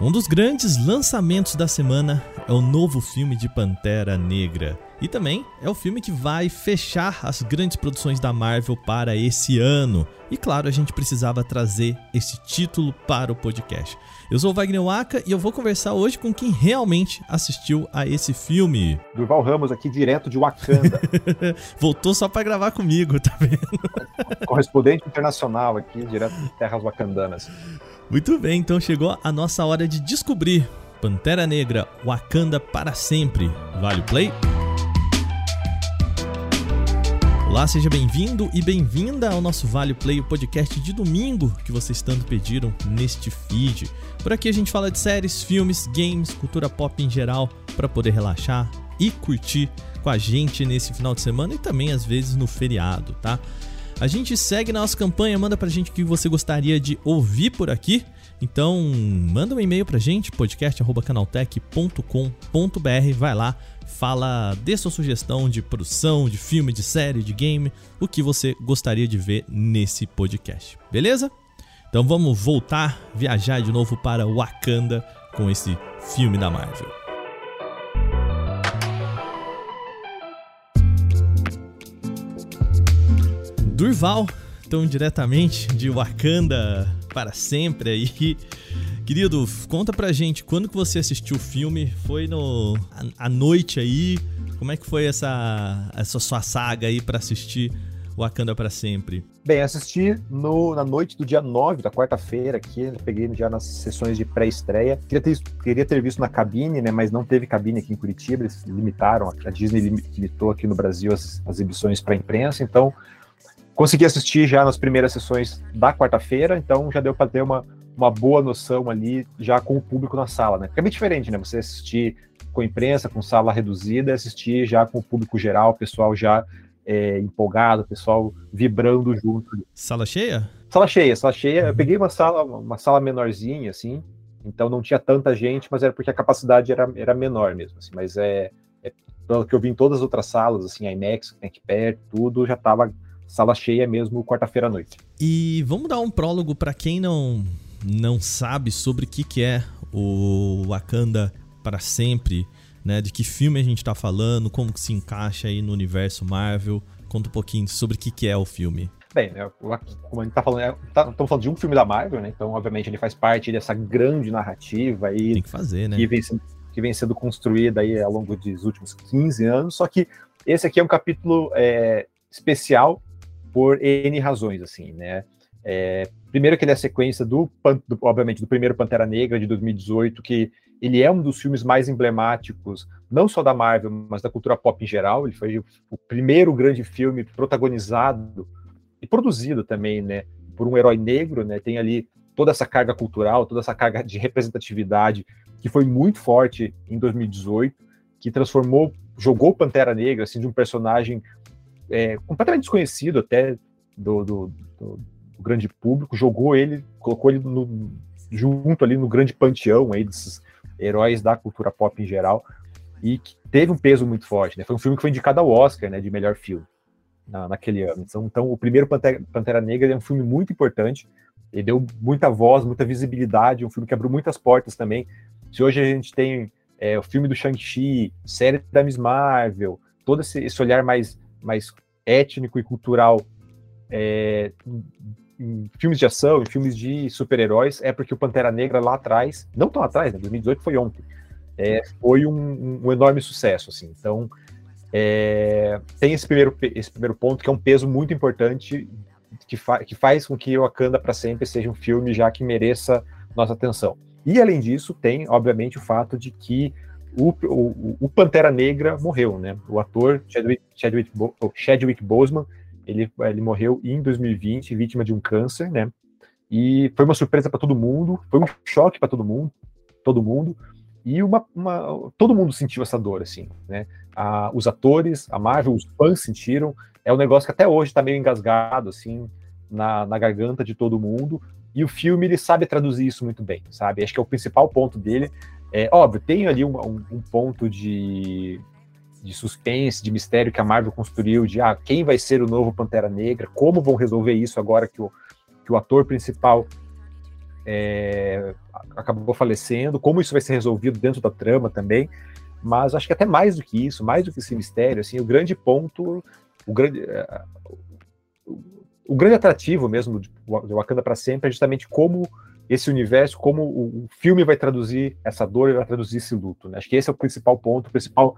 Um dos grandes lançamentos da semana é o novo filme de Pantera Negra. E também é o filme que vai fechar as grandes produções da Marvel para esse ano. E claro, a gente precisava trazer esse título para o podcast. Eu sou o Wagner Waka e eu vou conversar hoje com quem realmente assistiu a esse filme. Durval Ramos aqui direto de Wakanda. Voltou só para gravar comigo, tá vendo? Correspondente internacional aqui, direto de terras wakandanas. Muito bem, então chegou a nossa hora de descobrir Pantera Negra Wakanda para sempre. Vale o play? Olá, seja bem-vindo e bem-vinda ao nosso Vale Play, o podcast de domingo que vocês tanto pediram neste feed. Por aqui a gente fala de séries, filmes, games, cultura pop em geral, para poder relaxar e curtir com a gente nesse final de semana e também às vezes no feriado, tá? A gente segue na nossa campanha, manda pra gente o que você gostaria de ouvir por aqui. Então, manda um e-mail pra gente, podcast.canaltech.com.br, vai lá, fala, dê sua sugestão de produção, de filme, de série, de game, o que você gostaria de ver nesse podcast, beleza? Então vamos voltar, viajar de novo para Wakanda com esse filme da Marvel. Durval, tão diretamente de Wakanda para sempre aí. Querido, conta pra gente, quando que você assistiu o filme? Foi no à noite aí? Como é que foi essa essa sua saga aí para assistir Wakanda para sempre? Bem, assisti no, na noite do dia 9, da quarta-feira aqui, peguei já nas sessões de pré-estreia. Queria ter, queria ter visto na cabine, né, mas não teve cabine aqui em Curitiba, eles limitaram, a Disney limitou aqui no Brasil as, as exibições para imprensa, então consegui assistir já nas primeiras sessões da quarta-feira, então já deu para ter uma, uma boa noção ali já com o público na sala, né? Porque é bem diferente, né? Você assistir com a imprensa, com sala reduzida, assistir já com o público geral, o pessoal já é, empolgado, o pessoal vibrando junto. Sala cheia? Sala cheia, sala cheia. Eu peguei uma sala, uma sala menorzinha, assim, então não tinha tanta gente, mas era porque a capacidade era, era menor mesmo, assim, mas é, é pelo que eu vi em todas as outras salas, assim, a IMAX, que tem aqui perto, tudo já estava sala cheia mesmo quarta-feira à noite. E vamos dar um prólogo para quem não não sabe sobre o que, que é o Wakanda para sempre, né? De que filme a gente está falando, como que se encaixa aí no universo Marvel. Conta um pouquinho sobre o que, que é o filme. Bem, né, como a gente tá falando, é, tá, estamos falando de um filme da Marvel, né? Então, obviamente, ele faz parte dessa grande narrativa aí. Tem que fazer, né? Que vem, que vem sendo construída aí ao longo dos últimos 15 anos. Só que esse aqui é um capítulo é, especial por N razões, assim, né? É, primeiro que ele é a sequência do, do, obviamente, do primeiro Pantera Negra de 2018, que ele é um dos filmes mais emblemáticos, não só da Marvel, mas da cultura pop em geral. Ele foi o primeiro grande filme protagonizado e produzido também, né, por um herói negro, né? Tem ali toda essa carga cultural, toda essa carga de representatividade que foi muito forte em 2018, que transformou, jogou Pantera Negra assim de um personagem é, completamente desconhecido até do, do, do, do, grande público, jogou ele, colocou ele no, junto ali no grande panteão aí desses heróis da cultura pop em geral e que teve um peso muito forte, né? Foi um filme que foi indicado ao Oscar, né, de melhor filme na, naquele ano. Então, então o primeiro Pantera, Pantera Negra é um filme muito importante. Ele deu muita voz, muita visibilidade, um filme que abriu muitas portas também. Se hoje a gente tem é, o filme do Shang-Chi, série da Miss Marvel, todo esse, esse olhar mais mais étnico e cultural é, em filmes de ação, em filmes de super-heróis, é porque o Pantera Negra lá atrás, não tão atrás, né, 2018 foi ontem, é, foi um, um, enorme sucesso, assim. Então, é, tem esse primeiro, esse primeiro ponto que é um peso muito importante que, fa que faz com que o Wakanda para sempre seja um filme já que mereça nossa atenção. E além disso, tem, obviamente, o fato de que o, o, o, Pantera Negra morreu, né? O ator Chadwick, Chadwick, Chadwick Boseman, ele, ele morreu em 2020, vítima de um câncer, né? E foi uma surpresa para todo mundo, foi um choque para todo mundo, todo mundo, e uma, uma, todo mundo sentiu essa dor, assim, né? A, os atores, a Marvel, os fãs sentiram. É um negócio que até hoje está meio engasgado, assim, na, na garganta de todo mundo. E o filme ele sabe traduzir isso muito bem, sabe? Acho que é o principal ponto dele é, óbvio, tem ali um, um, um ponto de, de suspense, de mistério que a Marvel construiu, de ah, quem vai ser o novo Pantera Negra, como vão resolver isso agora que o, que o ator principal é, acabou falecendo, como isso vai ser resolvido dentro da trama também. Mas acho que até mais do que isso, mais do que esse mistério, assim, o grande ponto, o grande, é, o grande atrativo mesmo de Wakanda para sempre é justamente como esse universo, como o filme vai traduzir essa dor e vai traduzir esse luto. Né? Acho que esse é o principal ponto, o principal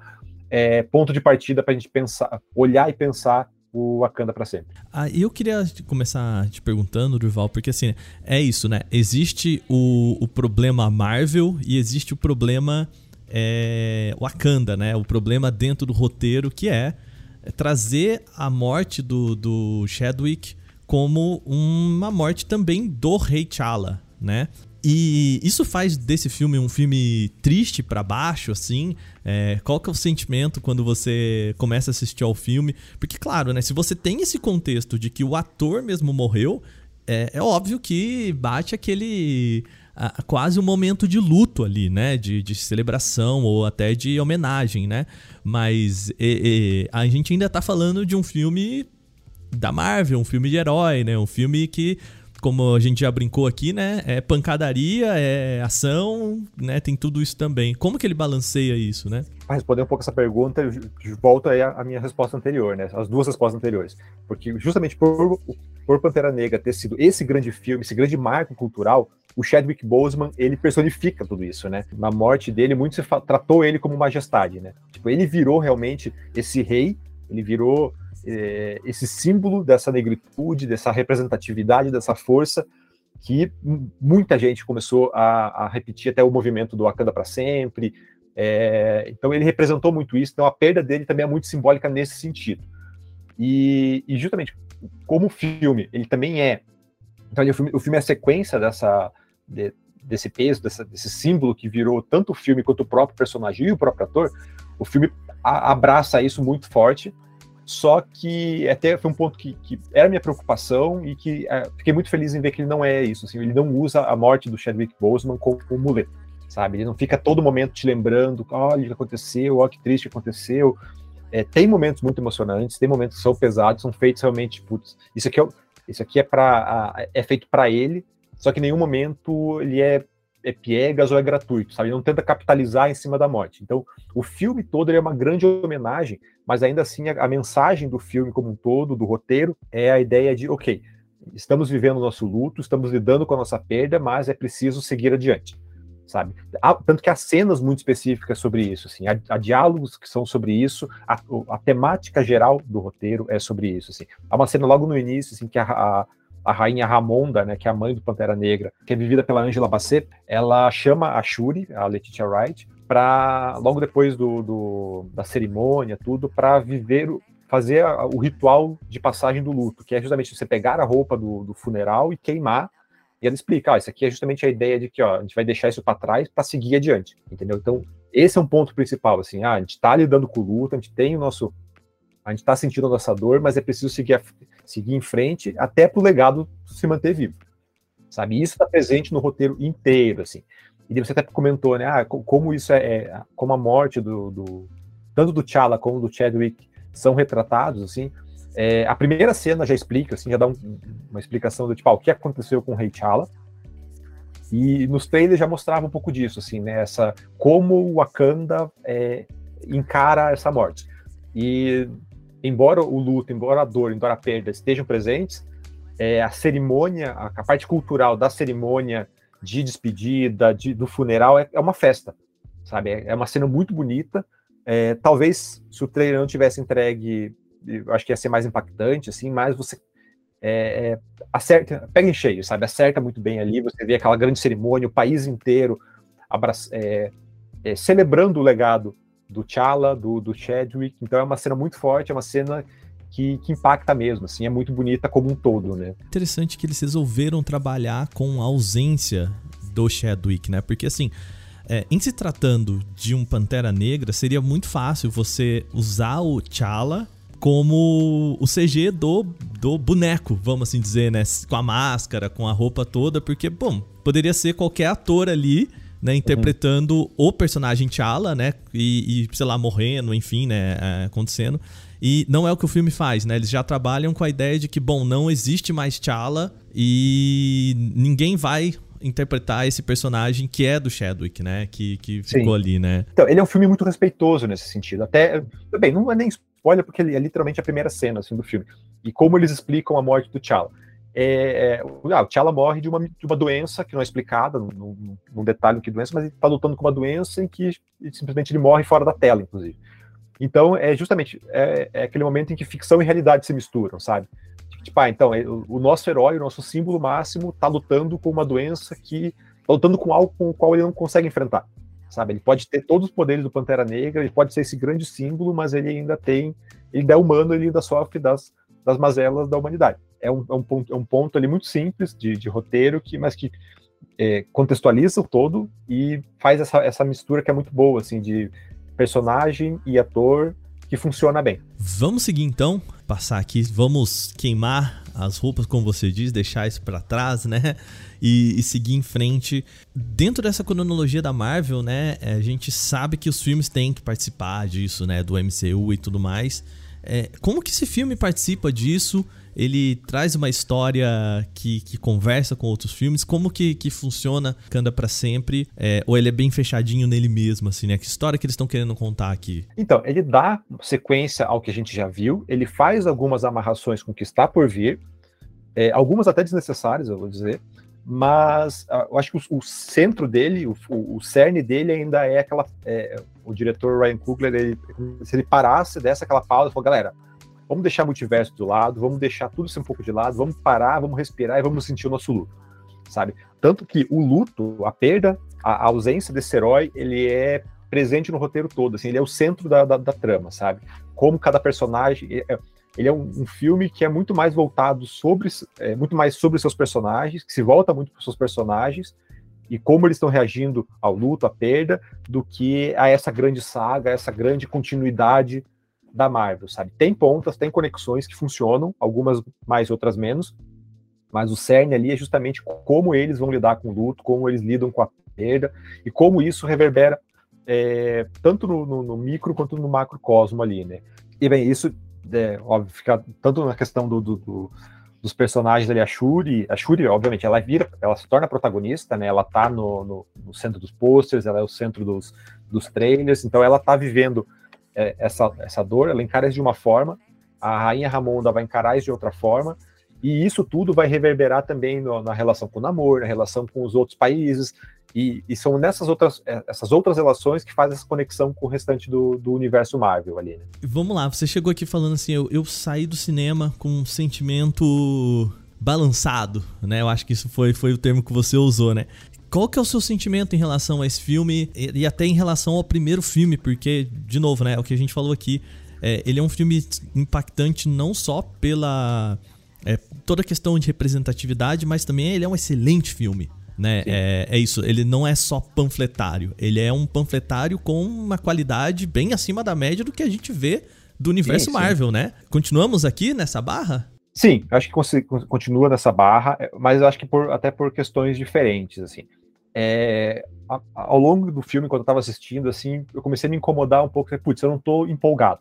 é, ponto de partida para a gente pensar, olhar e pensar o Wakanda para sempre. Ah, eu queria começar te perguntando, Durval, porque assim, é isso, né? Existe o, o problema Marvel e existe o problema é, Wakanda, né? O problema dentro do roteiro que é, trazer a morte do, do Chadwick como uma morte também do Rei T'Challa, né? E isso faz desse filme um filme triste para baixo, assim. É, qual que é o sentimento quando você começa a assistir ao filme? Porque, claro, né? Se você tem esse contexto de que o ator mesmo morreu, é, é óbvio que bate aquele a, quase um momento de luto ali, né? De, de, celebração ou até de homenagem, né? Mas e, e, a gente ainda tá falando de um filme da Marvel, um filme de herói, né? Um filme que, como a gente já brincou aqui, né? É pancadaria, é ação, né? Tem tudo isso também. Como que ele balanceia isso, né? Para responder um pouco essa pergunta, volta aí a minha resposta anterior, né? As duas respostas anteriores. Porque justamente por, por Pantera Negra ter sido esse grande filme, esse grande marco cultural, o Chadwick Boseman, ele personifica tudo isso, né? Na morte dele, muito se tratou ele como majestade, né? Tipo, ele virou realmente esse rei, ele virou é, esse símbolo dessa negritude, dessa representatividade, dessa força que muita gente começou a, a repetir até o movimento do Wakanda para sempre. É, então ele representou muito isso. Então a perda dele também é muito simbólica nesse sentido. E, e justamente como filme, ele também é. Então ele, o, filme, o filme é a sequência dessa de, desse peso, dessa, desse símbolo que virou tanto o filme quanto o próprio personagem e o próprio ator. O filme a, abraça isso muito forte só que até foi um ponto que, que era minha preocupação e que é, fiquei muito feliz em ver que ele não é isso. Assim, ele não usa a morte do Chadwick Boseman como um muleta, sabe? Ele não fica todo momento te lembrando, olha o que aconteceu, olha que triste que aconteceu. É, tem momentos muito emocionantes, tem momentos que são pesados, são feitos realmente, putz, isso aqui é, isso aqui é, pra, é feito para ele, só que em nenhum momento ele é é piegas ou é gratuito, sabe? Ele não tenta capitalizar em cima da morte. Então, o filme todo é uma grande homenagem, mas ainda assim a, a, mensagem do filme como um todo, do roteiro, é a ideia de, ok, estamos vivendo o nosso luto, estamos lidando com a nossa perda, mas é preciso seguir adiante, sabe? Há, tanto que há cenas muito específicas sobre isso, assim, há, há diálogos que são sobre isso, a, a, temática geral do roteiro é sobre isso, assim. Há uma cena logo no início, assim, que a a rainha Ramonda, né, que é a mãe do Pantera Negra, que é vivida pela Angela Bassett, ela chama a Shuri, a Letitia Wright, para logo depois do, do, da cerimônia, tudo, para viver, fazer a, o ritual de passagem do luto, que é justamente você pegar a roupa do, do funeral e queimar. E ela explica, ó, isso aqui é justamente a ideia de que ó, a gente vai deixar isso para trás para seguir adiante, entendeu? Então, esse é um ponto principal, assim, ah, a gente está lidando com o luto, a gente tem o nosso a gente está sentindo a nossa dor, mas é preciso seguir, seguir em frente até para o legado se manter vivo. Sabe? Isso está presente no roteiro inteiro, assim. E você até comentou, né? Ah, como isso é, é como a morte do, do tanto do T'Challa como do Chadwick são retratados, assim. É, a primeira cena já explica, assim, já dá um, uma explicação do tipo, ah, o que aconteceu com o Rei T'Challa. E nos trailers já mostrava um pouco disso, assim, né? Como o Wakanda é, encara essa morte. E embora o luto, embora a dor, embora a perda estejam presentes, é, a cerimônia, a, a, parte cultural da cerimônia de despedida, de, do funeral, é, é, uma festa, sabe? É, é uma cena muito bonita. É, talvez se o trailer não tivesse entregue, acho que ia ser mais impactante, assim, mas você é, é, acerta, pega em cheio, sabe? Acerta muito bem ali, você vê aquela grande cerimônia, o país inteiro abraça, celebrando o legado do T'Challa, do, do Chadwick. Então é uma cena muito forte, é uma cena que, que, impacta mesmo, assim, é muito bonita como um todo, né? Interessante que eles resolveram trabalhar com a ausência do Chadwick, né? Porque assim, é, em se tratando de um Pantera Negra, seria muito fácil você usar o T'Challa como o CG do, do boneco, vamos assim dizer, né? Com a máscara, com a roupa toda, porque, bom, poderia ser qualquer ator ali né, interpretando uhum. o personagem T'Challa, né, e, e, sei lá, morrendo, enfim, né, é, acontecendo. E não é o que o filme faz, né? Eles já trabalham com a ideia de que, bom, não existe mais T'Challa e ninguém vai interpretar esse personagem que é do Chadwick, né? Que, que ficou ali, né? Então, ele é um filme muito respeitoso nesse sentido. Até, bem, não é nem spoiler, porque ele é literalmente a primeira cena assim, do filme. E como eles explicam a morte do T'Challa. É, é, ah, o T'Challa morre de uma, de uma doença que não é explicada, num, detalhe que doença, mas ele está lutando com uma doença em que simplesmente ele morre fora da tela, inclusive. Então, é justamente é, é aquele momento em que ficção e realidade se misturam, sabe? Tipo, ah, então, é, o, o nosso herói, o nosso símbolo máximo, está lutando com uma doença que. Tá lutando com algo com o qual ele não consegue enfrentar. Sabe? Ele pode ter todos os poderes do Pantera Negra, ele pode ser esse grande símbolo, mas ele ainda tem. Ele ainda é humano, ele ainda sofre das, das mazelas da humanidade. É um, é um, ponto, é um ponto ali muito simples de, de roteiro, que, mas que é, contextualiza o todo e faz essa, essa mistura que é muito boa, assim, de personagem e ator que funciona bem. Vamos seguir então, passar aqui, vamos queimar as roupas, como você diz, deixar isso para trás, né? E, e, seguir em frente. Dentro dessa cronologia da Marvel, né? A gente sabe que os filmes têm que participar disso, né? Do MCU e tudo mais. É, como que esse filme participa disso? Ele traz uma história que, que conversa com outros filmes? Como que, que funciona Canda para sempre? É, ou ele é bem fechadinho nele mesmo, assim, né? Que história que eles estão querendo contar aqui? Então, ele dá sequência ao que a gente já viu, ele faz algumas amarrações com o que está por vir, é, algumas até desnecessárias, eu vou dizer, mas uh, eu acho que o, o centro dele, o, o, cerne dele ainda é aquela. É, o diretor Ryan Coogler, ele, se ele parasse, desse aquela pausa e falou, galera, vamos deixar multiverso do lado, vamos deixar tudo isso um pouco de lado, vamos parar, vamos respirar e vamos sentir o nosso luto, sabe? Tanto que o luto, a perda, a, a ausência desse herói, ele é presente no roteiro todo, assim, ele é o centro da, da, da trama, sabe? Como cada personagem. É, ele é um, um, filme que é muito mais voltado sobre, é, muito mais sobre seus personagens, que se volta muito para seus personagens e como eles estão reagindo ao luto, à perda, do que a essa grande saga, essa grande continuidade da Marvel, sabe? Tem pontas, tem conexões que funcionam, algumas mais, outras menos, mas o cerne ali é justamente como eles vão lidar com o luto, como eles lidam com a perda e como isso reverbera é, tanto no, no, no, micro quanto no macrocosmo ali, né? E bem, isso é, óbvio, fica tanto na questão do, do, do, dos personagens ali, a Shuri, a Shuri, obviamente, ela vira, ela se torna protagonista, né? Ela tá no, no, no centro dos posters, ela é o centro dos, dos trailers, então ela tá vivendo essa, essa dor, ela encara isso de uma forma, a rainha Ramonda vai encarar isso de outra forma, e isso tudo vai reverberar também no, na relação com o namoro, na relação com os outros países, e, e, são nessas outras, é, essas outras relações que fazem essa conexão com o restante do, do universo Marvel ali. Né? Vamos lá, você chegou aqui falando assim, eu, eu saí do cinema com um sentimento balançado, né? Eu acho que isso foi, foi o termo que você usou, né? Qual que é o seu sentimento em relação a esse filme e, e até em relação ao primeiro filme? Porque, de novo, né? É o que a gente falou aqui. É, ele é um filme impactante não só pela é, toda a questão de representatividade, mas também ele é um excelente filme né? É, é, isso, ele não é só panfletário, ele é um panfletário com uma qualidade bem acima da média do que a gente vê do universo sim, Marvel, sim. né? Continuamos aqui nessa barra? Sim, acho que continua nessa barra, é, mas acho que por, até por questões diferentes, assim. É, ao longo do filme, quando eu estava assistindo, assim, eu comecei a me incomodar um pouco, putz, eu não estou empolgado.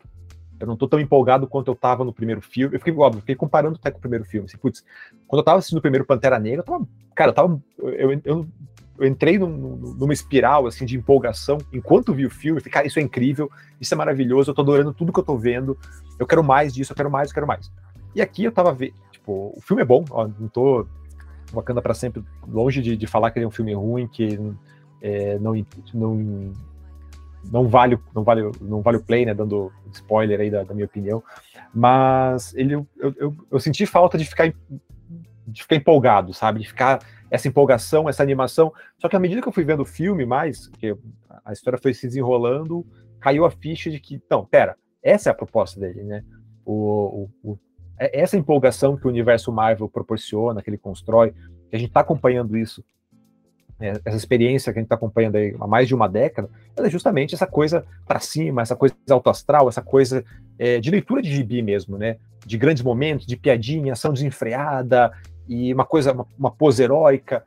Eu não tô tão empolgado quanto eu tava no primeiro filme. Eu fiquei, óbvio, fiquei comparando até com o primeiro filme. Assim, putz, quando eu tava assistindo o primeiro Pantera Negra, eu tava. Cara, eu tava. Eu, eu, eu entrei num, numa espiral assim de empolgação enquanto vi o filme. Falei, cara, isso é incrível, isso é maravilhoso, eu tô adorando tudo que eu tô vendo. Eu quero mais disso, eu quero mais, eu quero mais. E aqui eu tava vendo, tipo, o filme é bom, ó, não tô Wakanda para sempre longe de, de, falar que ele é um filme ruim, que é, não, não não vale, não vale, não vale o play, né? Dando spoiler aí da, da minha opinião. Mas ele, eu, eu, eu, senti falta de ficar, de ficar empolgado, sabe? De ficar essa empolgação, essa animação. Só que à medida que eu fui vendo o filme mais, que a história foi se desenrolando, caiu a ficha de que, não, pera, essa é a proposta dele, né? O, o, o, essa empolgação que o universo Marvel proporciona, que ele constrói, que a gente está acompanhando isso é, essa experiência que a gente está acompanhando aí há mais de uma década, ela é justamente essa coisa para cima, essa coisa autoastral, essa coisa é, de leitura de gibi mesmo, né? De grandes momentos, de piadinha, ação desenfreada e uma coisa, uma, uma pose heróica.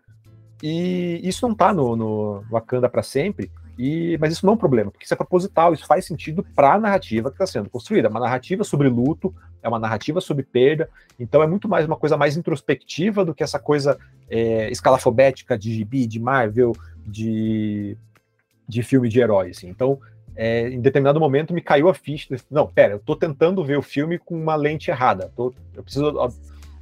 E isso não está no, no Wakanda para sempre. E, mas isso não é um problema, porque isso é proposital, isso faz sentido para a narrativa que está sendo construída. É uma narrativa sobre luto, é uma narrativa sobre perda, então é muito mais uma coisa mais introspectiva do que essa coisa é, escalafobética de gibi, de Marvel, de, de filme de herói. Assim. Então, é, em determinado momento me caiu a ficha. Não, pera, eu estou tentando ver o filme com uma lente errada. Tô, eu preciso. A,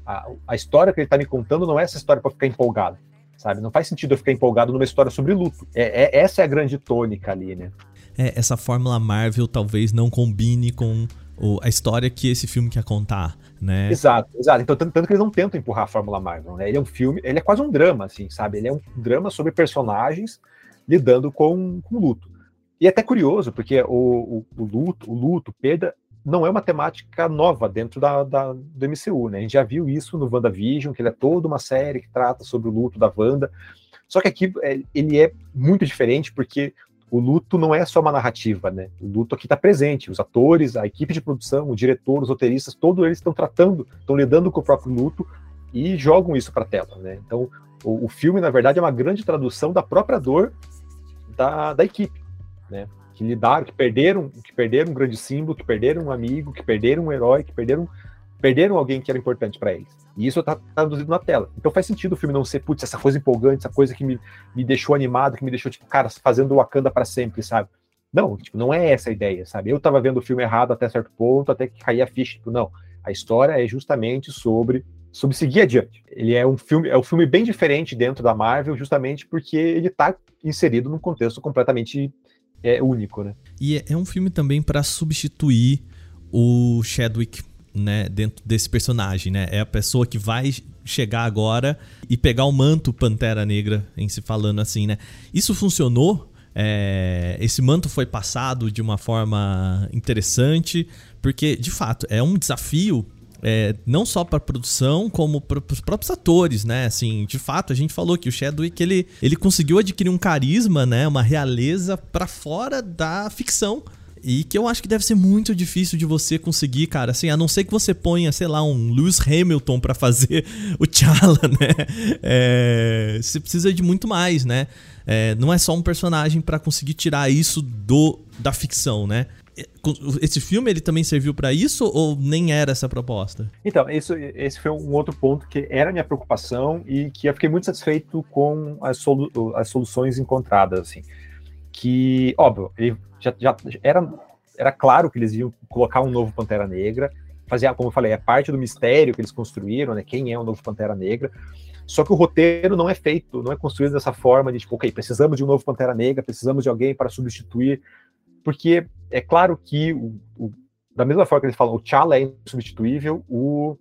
a, a, história que ele está me contando não é essa história para ficar empolgado sabe? Não faz sentido eu ficar empolgado numa história sobre luto. É, é essa é a grande tônica ali, né? É, essa fórmula Marvel talvez não combine com o, a história que esse filme quer contar, né? Exato, exato. Então, tanto, tanto, que eles não tentam empurrar a fórmula Marvel, né? Ele é um filme, ele é quase um drama, assim, sabe? Ele é um drama sobre personagens lidando com, com luto. E é até curioso, porque o, o, o luto, o luto, perda, não é uma temática nova dentro da, da, do MCU, né? A gente já viu isso no WandaVision, que ele é toda uma série que trata sobre o luto da Wanda. Só que aqui é, ele é muito diferente porque o luto não é só uma narrativa, né? O luto aqui está presente. Os atores, a equipe de produção, o diretor, os roteiristas, todos eles estão tratando, estão lidando com o próprio luto e jogam isso para a tela, né? Então, o, o, filme, na verdade, é uma grande tradução da própria dor da, da equipe, né? Que lidaram, que perderam, que perderam um grande símbolo, que perderam um amigo, que perderam um herói, que perderam, perderam alguém que era importante para eles. E isso está traduzido na tela. Então faz sentido o filme não ser, putz, essa coisa empolgante, essa coisa que me, me deixou animado, que me deixou, tipo, cara, fazendo Wakanda para sempre, sabe? Não, tipo, não é essa a ideia, sabe? Eu estava vendo o filme errado até certo ponto, até que caía a ficha, tipo, não. A história é justamente sobre sobre seguir adiante. Ele é um filme, é um filme bem diferente dentro da Marvel, justamente porque ele está inserido num contexto completamente é único, né? E é, é um filme também para substituir o Chadwick, né, dentro desse personagem, né? É a pessoa que vai chegar agora e pegar o manto Pantera Negra, em se falando assim, né? Isso funcionou? É, esse manto foi passado de uma forma interessante, porque de fato é um desafio é, não só para produção, como para os próprios atores, né? Assim, de fato, a gente falou que o Chadwick ele, ele conseguiu adquirir um carisma, né? Uma realeza para fora da ficção. E que eu acho que deve ser muito difícil de você conseguir, cara. Assim, a não ser que você ponha, sei lá, um Lewis Hamilton para fazer o T'Challa, né? É, você precisa de muito mais, né? É, não é só um personagem para conseguir tirar isso do da ficção, né? Esse filme ele também serviu para isso ou nem era essa proposta? Então, isso, esse foi um outro ponto que era minha preocupação e que eu fiquei muito satisfeito com as, solu as soluções encontradas, assim. Que, óbvio, ele já, já era, era claro que eles iam colocar um novo Pantera Negra, fazer, como eu falei, é parte do mistério que eles construíram, né? Quem é o novo Pantera Negra. Só que o roteiro não é feito, não é construído dessa forma de tipo, ok, precisamos de um novo Pantera Negra, precisamos de alguém para substituir porque é claro que, o, o, da mesma forma que eles falam, o T'Challa é insubstituível, o,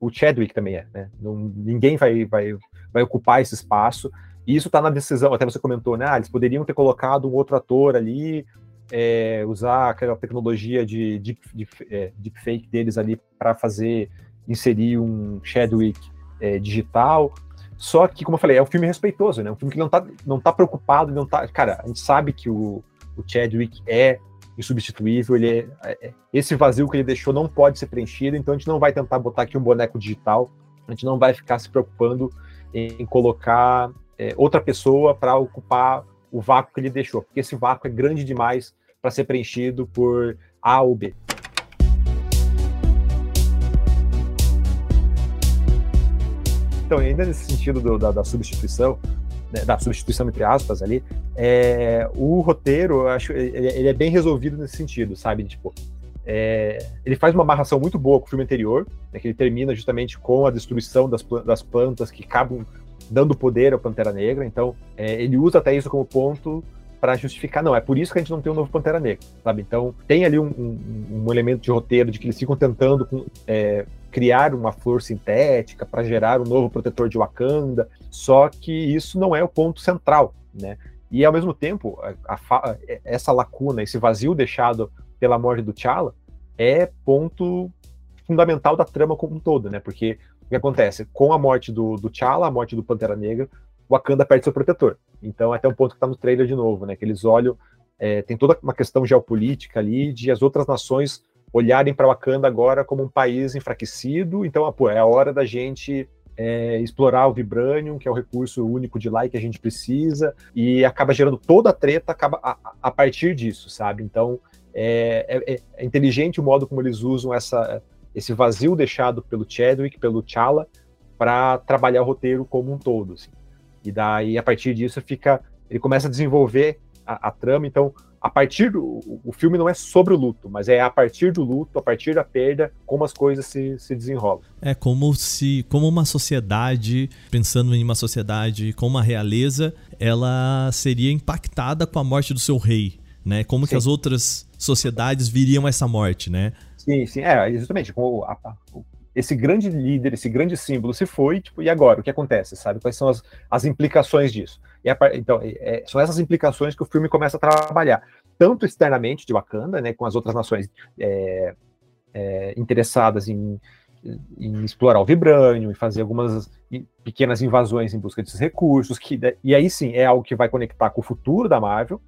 o Chadwick também é. Né? Não, ninguém vai, vai, vai ocupar esse espaço. E isso está na decisão, até você comentou, né? Ah, eles poderiam ter colocado um outro ator ali, é, usar aquela tecnologia de deepfake de, é, deep deles ali para fazer, inserir um Chadwick é, digital. Só que, como eu falei, é um filme respeitoso, né? Um filme que não está não tá preocupado, não tá. Cara, a gente sabe que o, o Chadwick é insubstituível, ele é, é, esse vazio que ele deixou não pode ser preenchido, então a gente não vai tentar botar aqui um boneco digital, a gente não vai ficar se preocupando em colocar é, outra pessoa para ocupar o vácuo que ele deixou, porque esse vácuo é grande demais para ser preenchido por A ou B. Então, ainda nesse sentido do, da, da substituição, da substituição entre aspas ali, é, o roteiro, eu acho, ele, ele, é bem resolvido nesse sentido, sabe? Tipo, é, ele faz uma amarração muito boa com o filme anterior, né, que ele termina justamente com a destruição das, das plantas que acabam dando poder ao Pantera Negra. Então, é, ele usa até isso como ponto para justificar, não, é por isso que a gente não tem um novo Pantera Negra, sabe? Então, tem ali um, um, um elemento de roteiro de que eles ficam tentando é, criar uma flor sintética para gerar um novo protetor de Wakanda, só que isso não é o ponto central, né? E ao mesmo tempo, a, a, essa lacuna, esse vazio deixado pela morte do T'Challa é ponto fundamental da trama como um todo, né? Porque o que acontece? Com a morte do, do T'Challa, a morte do Pantera Negra, Wakanda perde seu protetor. Então, é até um ponto que está no trailer de novo, né? Que eles olham, é, tem toda uma questão geopolítica ali de as outras nações olharem para Wakanda agora como um país enfraquecido, então pô, é a hora da gente é, explorar o Vibranium, que é o recurso único de lá que a gente precisa, e acaba gerando toda a treta acaba a, a partir disso, sabe? Então é, é, é, inteligente o modo como eles usam essa, esse vazio deixado pelo Chadwick, pelo Chala, para trabalhar o roteiro como um todo. Assim. E daí, a partir disso, fica. Ele começa a desenvolver a, a trama, então a partir do o filme não é sobre o luto, mas é a partir do luto, a partir da perda, como as coisas se, se desenrolam. É como se, como uma sociedade, pensando em uma sociedade com uma realeza, ela seria impactada com a morte do seu rei, né? Como sim. que as outras sociedades viriam essa morte, né? Sim, sim, é, exatamente. Como a, a, esse grande líder, esse grande símbolo se foi, tipo, e agora? O que acontece, sabe? Quais são as, as implicações disso? Então, é, são essas implicações que o filme começa a trabalhar, tanto externamente de Wakanda, né, com as outras nações é, é, interessadas em, em, explorar o vibrânio, e fazer algumas pequenas invasões em busca desses recursos, que, e aí sim é algo que vai conectar com o futuro da Marvel,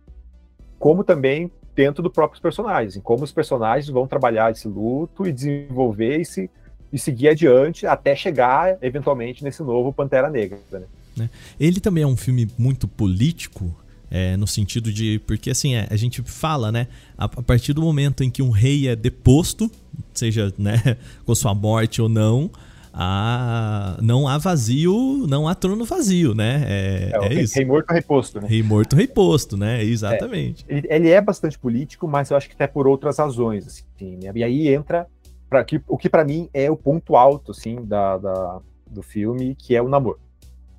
como também dentro dos próprios personagens, em como os personagens vão trabalhar esse luto e desenvolver esse e seguir adiante até chegar, eventualmente, nesse novo Pantera Negra. Né? Né? Ele também é um filme muito político, é, no sentido de. Porque assim, é, a gente fala, né? A, a, partir do momento em que um rei é deposto, seja né, com sua morte ou não, há, não há vazio, não há trono vazio, né? É, é, é isso. Rei morto, rei posto, né? Rei morto, rei posto, né? Exatamente. É, ele, ele, é bastante político, mas eu acho que até por outras razões, assim, né? E aí entra para que, o que para mim é o ponto alto, assim, da, da, do filme, que é o namoro,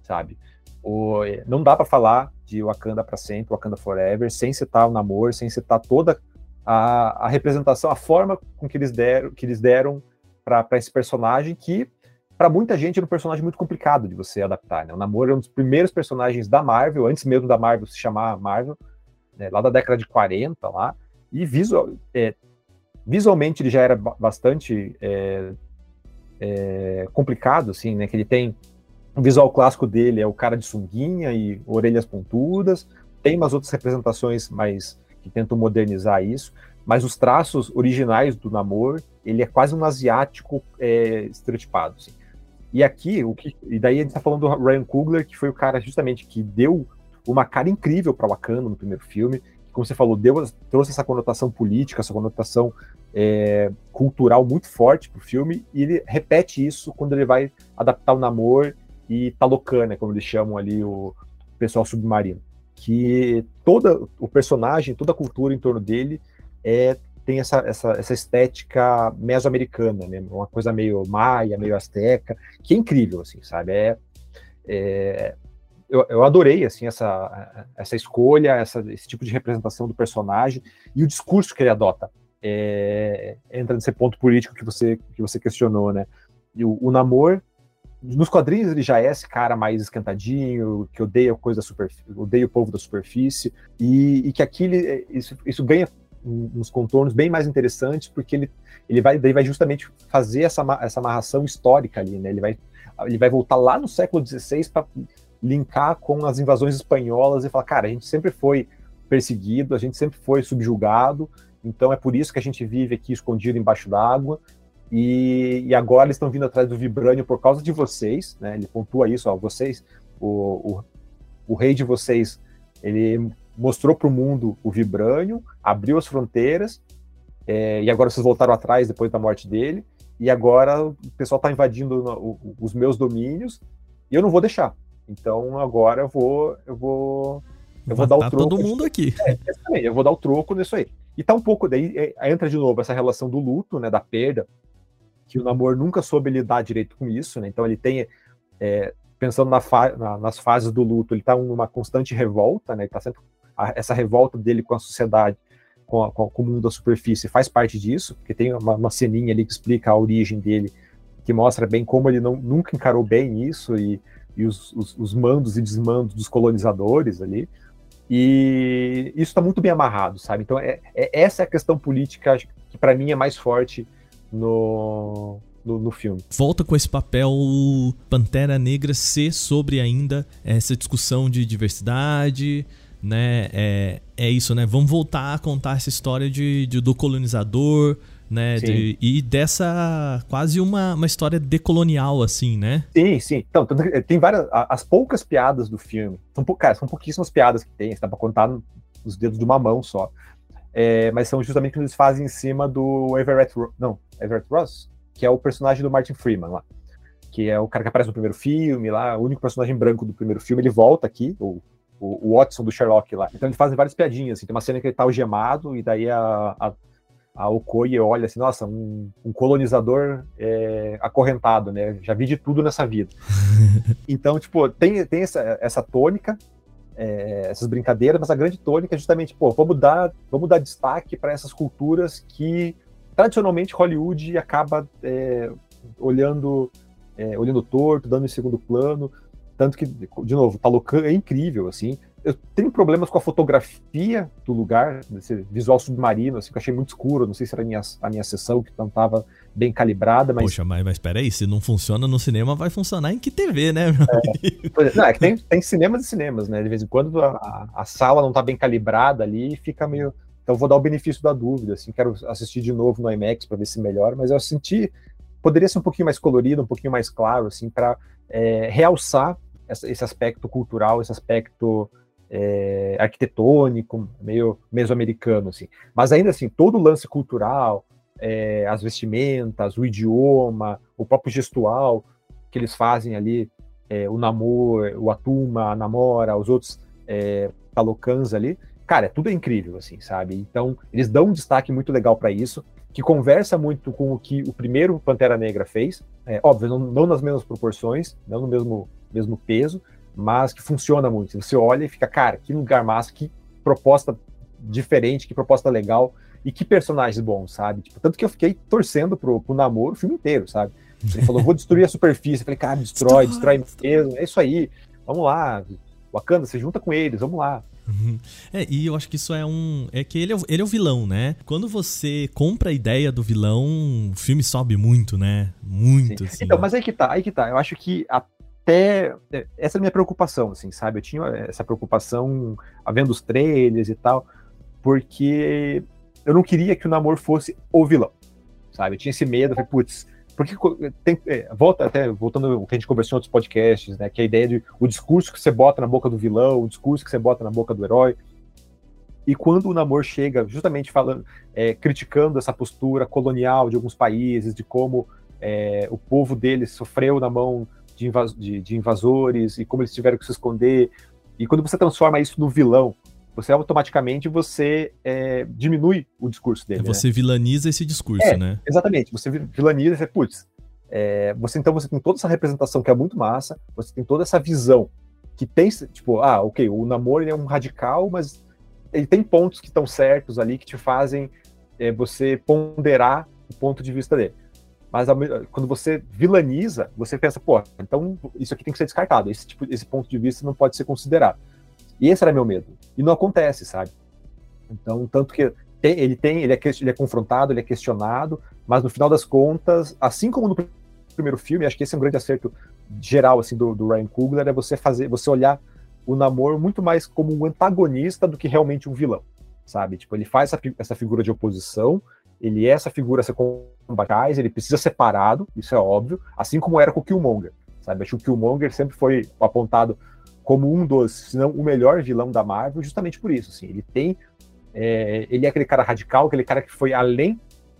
sabe? O, não dá para falar de Wakanda para sempre, Wakanda Forever, sem citar o namoro, sem citar toda a, a representação, a forma com que eles deram, que eles deram para esse personagem, que para muita gente era um personagem muito complicado de você adaptar. Né? O Namor é um dos primeiros personagens da Marvel, antes mesmo da Marvel se chamar Marvel, né? lá da década de 40 lá, e visual, é, Visualmente ele já era bastante é, é, complicado, assim, né? Que ele tem o visual clássico dele é o cara de sunguinha e orelhas pontudas. Tem umas outras representações mais que tentam modernizar isso, mas os traços originais do Namor, ele é quase um asiático é, estereotipado. Assim. E aqui, o que, e daí a gente está falando do Ryan Coogler, que foi o cara justamente que deu uma cara incrível para Wakanda no primeiro filme, como você falou, deu, trouxe essa conotação política, essa conotação é, cultural muito forte pro filme, e ele repete isso quando ele vai adaptar o Namor e Talocana, como eles chamam ali o pessoal submarino. Que toda o personagem, toda a cultura em torno dele é, tem essa, essa, essa estética mesoamericana, né? uma coisa meio maia, meio asteca, que é incrível, assim, sabe? É, é, eu, eu, adorei assim essa, essa escolha, essa, esse tipo de representação do personagem e o discurso que ele adota. É, entra nesse ponto político que você, que você questionou, né? E o, o Namor, nos quadrinhos ele já é esse cara mais esquentadinho, que odeia coisa super, odeia o povo da superfície, e, e que aqui ele, isso, isso ganha uns contornos bem mais interessantes, porque ele, ele vai, daí vai justamente fazer essa, essa amarração histórica ali, né? Ele vai, ele vai voltar lá no século XVI para linkar com as invasões espanholas e falar, cara, a gente sempre foi perseguido, a gente sempre foi subjugado, então é por isso que a gente vive aqui escondido embaixo d'água, e, e, agora eles estão vindo atrás do Vibrânio por causa de vocês, né? Ele pontua isso, ó, vocês, o, o, o rei de vocês, ele mostrou para o mundo o Vibrânio, abriu as fronteiras, é, e agora vocês voltaram atrás depois da morte dele, e agora o pessoal está invadindo os meus domínios, e eu não vou deixar. Então agora eu vou, eu vou, eu vou dar o troco. todo mundo aqui. É, eu vou dar o troco nisso aí. E tá um pouco daí é, entra de novo essa relação do luto, né, da perda, que o namoro nunca soube lidar direito com isso, né? Então ele tem é, pensando na fa na, nas fases do luto, ele tá numa constante revolta, né? Ele tá sempre a, essa revolta dele com a sociedade, com, a, com, o mundo da superfície faz parte disso, porque tem uma, uma ceninha ali que explica a origem dele, que mostra bem como ele não, nunca encarou bem isso e e os, os, os mandos e desmandos dos colonizadores ali. E isso está muito bem amarrado, sabe? Então, é, é, essa é a questão política que, para mim, é mais forte no, no, no, filme. Volta com esse papel Pantera Negra ser sobre ainda essa discussão de diversidade, né? É, é isso, né? Vamos voltar a contar essa história de, de do colonizador, né? De, e dessa quase uma, uma história decolonial, assim, né? Sim, sim. Então, tem várias. As poucas piadas do filme. São, cara, são pouquíssimas piadas que tem, dá pra contar nos dedos de uma mão só. É, mas são justamente que eles fazem em cima do Everett. Não, Everett Ross, que é o personagem do Martin Freeman lá. Que é o cara que aparece no primeiro filme lá, o único personagem branco do primeiro filme. Ele volta aqui, o, o, Watson do Sherlock lá. Então eles fazem várias piadinhas. Assim. Tem uma cena que ele tá algemado e daí a, a a Okoye olha assim, nossa, um, um colonizador é, acorrentado, né? Já vi de tudo nessa vida. então, tipo, tem, tem essa, essa tônica, é, essas brincadeiras, mas a grande tônica é justamente, pô, vamos dar, vamos dar destaque para essas culturas que tradicionalmente Hollywood acaba é, olhando, é, olhando torto, dando em segundo plano. Tanto que, de novo, Talocan é incrível, assim eu tenho problemas com a fotografia do lugar, desse visual submarino, assim, que eu achei muito escuro. Não sei se era a minha, a minha sessão que não estava bem calibrada, mas. Poxa, mas, mas peraí, se não funciona no cinema, vai funcionar em que TV, né? É, não, é que tem, tem cinemas e cinemas, né? De vez em quando a, a sala não está bem calibrada ali fica meio. Então vou dar o benefício da dúvida, assim, quero assistir de novo no IMAX para ver se melhora, mas eu senti. Poderia ser um pouquinho mais colorido, um pouquinho mais claro, assim, para é, realçar esse aspecto cultural, esse aspecto é, arquitetônico, meio mesoamericano, assim. Mas ainda assim, todo o lance cultural, é, as vestimentas, o idioma, o próprio gestual que eles fazem ali, é, o Namor, o Atuma, a Namora, os outros é, Talocans ali, cara, é tudo incrível, assim, sabe? Então, eles dão um destaque muito legal para isso, que conversa muito com o que o primeiro Pantera Negra fez, é, óbvio, não, não nas mesmas proporções, não no mesmo, mesmo peso, mas que funciona muito. Você olha e fica, cara, que lugar massa, que proposta diferente, que proposta legal e que personagens bons, sabe? Tipo, tanto que eu fiquei torcendo pro, pro namoro o filme inteiro, sabe? Ele falou, vou destruir a superfície. Eu falei, cara, destrói, destrói mesmo. É isso aí. Vamos lá. Wakanda, você junta com eles, vamos lá. Uhum. É, e eu acho que isso é um. É que ele é, ele é o vilão, né? Quando você compra a ideia do vilão, o filme sobe muito, né? Muito. Assim, então, mas aí que tá, aí que tá. Eu acho que a até é, essa é a minha preocupação, assim, sabe? Eu tinha essa preocupação vendo os trailers e tal, porque eu não queria que o Namor fosse o vilão, sabe? Eu tinha esse medo, falei, putz, porque tem, é, volta até voltando ao que a gente conversou em outros podcasts, né? Que a ideia de o discurso que você bota na boca do vilão, o discurso que você bota na boca do herói. E quando o Namor chega, justamente falando, é, criticando essa postura colonial de alguns países, de como é, o povo deles sofreu na mão de, invas de, de invasores e como eles tiveram que se esconder. E quando você transforma isso no vilão, você automaticamente você é, diminui o discurso dele. Você né? vilaniza esse discurso, é, né? Exatamente. Você vilaniza e você, putz, é, você então você tem toda essa representação que é muito massa, você tem toda essa visão que tem, tipo, ah, ok, o namoro é um radical, mas ele tem pontos que estão certos ali que te fazem é, você ponderar o ponto de vista dele. Mas quando você vilaniza, você pensa, pô, então isso aqui tem que ser descartado. Esse, tipo, esse ponto de vista não pode ser considerado. E esse era meu medo. E não acontece, sabe? Então, tanto que tem, ele tem, ele é, ele é confrontado, ele é questionado, mas no final das contas, assim como no primeiro filme, acho que esse é um grande acerto geral assim do, do Ryan Coogler, é você fazer, você olhar o namoro muito mais como um antagonista do que realmente um vilão, sabe? Tipo, ele faz essa, essa figura de oposição, ele é essa figura a ser combatida, ele precisa ser parado, isso é óbvio, assim como era com o Killmonger, sabe? Acho que o Killmonger sempre foi apontado como um dos, se não o melhor vilão da Marvel, justamente por isso, assim, ele tem, é, ele é aquele cara radical, aquele cara que foi além